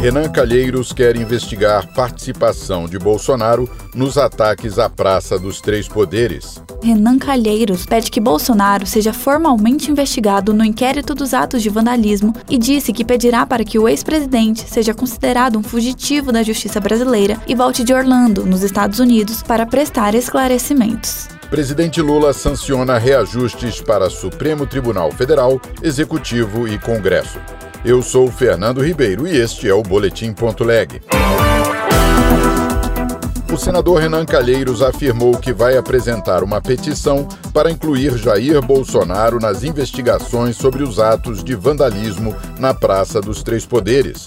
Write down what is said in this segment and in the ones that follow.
Renan Calheiros quer investigar participação de Bolsonaro nos ataques à Praça dos Três Poderes. Renan Calheiros pede que Bolsonaro seja formalmente investigado no inquérito dos atos de vandalismo e disse que pedirá para que o ex-presidente seja considerado um fugitivo da justiça brasileira e volte de Orlando, nos Estados Unidos, para prestar esclarecimentos. Presidente Lula sanciona reajustes para Supremo Tribunal Federal, Executivo e Congresso. Eu sou Fernando Ribeiro e este é o Boletim.leg. O senador Renan Calheiros afirmou que vai apresentar uma petição para incluir Jair Bolsonaro nas investigações sobre os atos de vandalismo na Praça dos Três Poderes.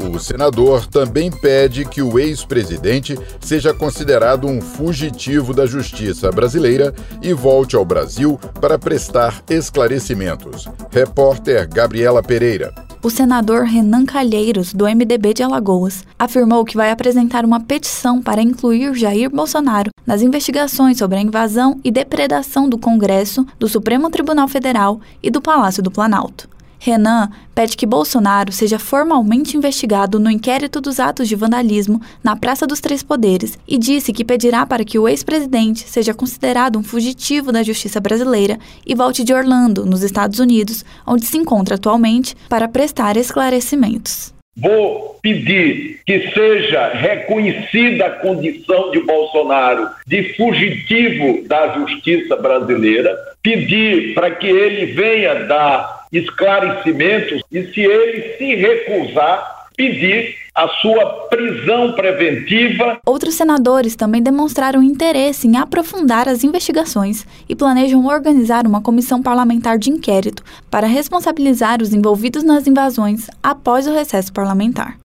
O senador também pede que o ex-presidente seja considerado um fugitivo da justiça brasileira e volte ao Brasil para prestar esclarecimentos. Repórter Gabriela Pereira o senador Renan Calheiros, do MDB de Alagoas, afirmou que vai apresentar uma petição para incluir Jair Bolsonaro nas investigações sobre a invasão e depredação do Congresso, do Supremo Tribunal Federal e do Palácio do Planalto. Renan pede que Bolsonaro seja formalmente investigado no inquérito dos atos de vandalismo na Praça dos Três Poderes e disse que pedirá para que o ex-presidente seja considerado um fugitivo da justiça brasileira e volte de Orlando, nos Estados Unidos, onde se encontra atualmente, para prestar esclarecimentos. Vou pedir que seja reconhecida a condição de Bolsonaro de fugitivo da justiça brasileira, pedir para que ele venha dar esclarecimentos e, se ele se recusar, pedir a sua prisão preventiva. Outros senadores também demonstraram interesse em aprofundar as investigações e planejam organizar uma comissão parlamentar de inquérito para responsabilizar os envolvidos nas invasões após o recesso parlamentar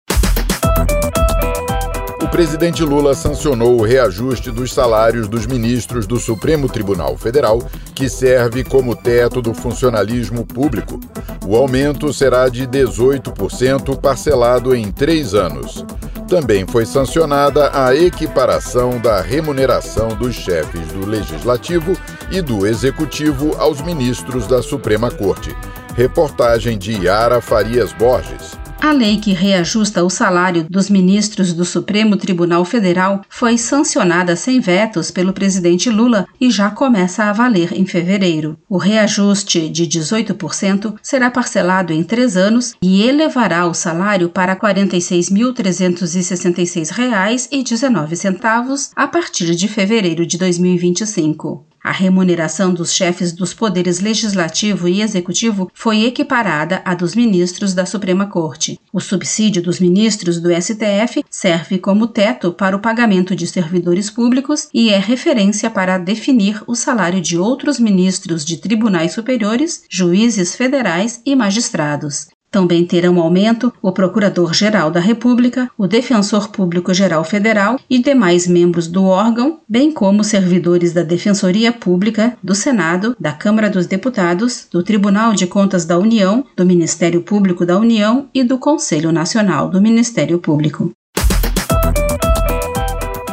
presidente Lula sancionou o reajuste dos salários dos ministros do Supremo Tribunal Federal, que serve como teto do funcionalismo público. O aumento será de 18%, parcelado em três anos. Também foi sancionada a equiparação da remuneração dos chefes do Legislativo e do Executivo aos ministros da Suprema Corte. Reportagem de Yara Farias Borges. A lei que reajusta o salário dos ministros do Supremo Tribunal Federal foi sancionada sem vetos pelo presidente Lula e já começa a valer em fevereiro. O reajuste de 18% será parcelado em três anos e elevará o salário para R$ 46.366,19 a partir de fevereiro de 2025. A remuneração dos chefes dos poderes legislativo e executivo foi equiparada à dos ministros da Suprema Corte. O subsídio dos ministros do STF serve como teto para o pagamento de servidores públicos e é referência para definir o salário de outros ministros de tribunais superiores, juízes federais e magistrados. Também terão aumento o Procurador-Geral da República, o Defensor Público-Geral Federal e demais membros do órgão, bem como servidores da Defensoria Pública, do Senado, da Câmara dos Deputados, do Tribunal de Contas da União, do Ministério Público da União e do Conselho Nacional do Ministério Público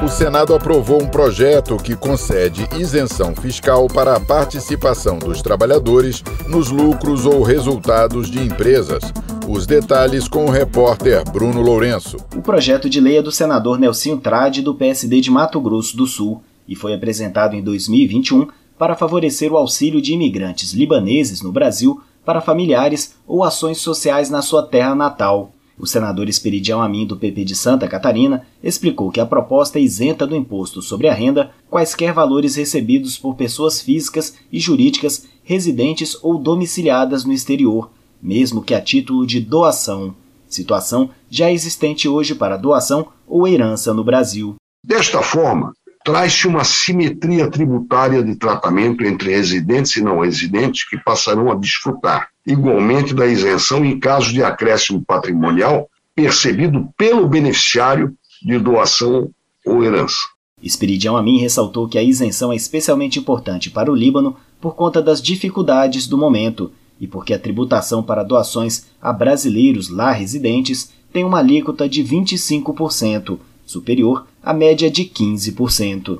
o Senado aprovou um projeto que concede isenção fiscal para a participação dos trabalhadores nos lucros ou resultados de empresas. Os detalhes com o repórter Bruno Lourenço. O projeto de lei é do senador Nelsinho Trade, do PSD de Mato Grosso do Sul, e foi apresentado em 2021 para favorecer o auxílio de imigrantes libaneses no Brasil para familiares ou ações sociais na sua terra natal. O senador Esperidião Amin, do PP de Santa Catarina, explicou que a proposta é isenta do imposto sobre a renda quaisquer valores recebidos por pessoas físicas e jurídicas residentes ou domiciliadas no exterior, mesmo que a título de doação, situação já existente hoje para doação ou herança no Brasil. Desta forma, traz-se uma simetria tributária de tratamento entre residentes e não residentes que passarão a desfrutar igualmente da isenção em caso de acréscimo patrimonial percebido pelo beneficiário de doação ou herança. Esperidião Amin ressaltou que a isenção é especialmente importante para o Líbano por conta das dificuldades do momento e porque a tributação para doações a brasileiros lá residentes tem uma alíquota de 25%, superior à média de 15%.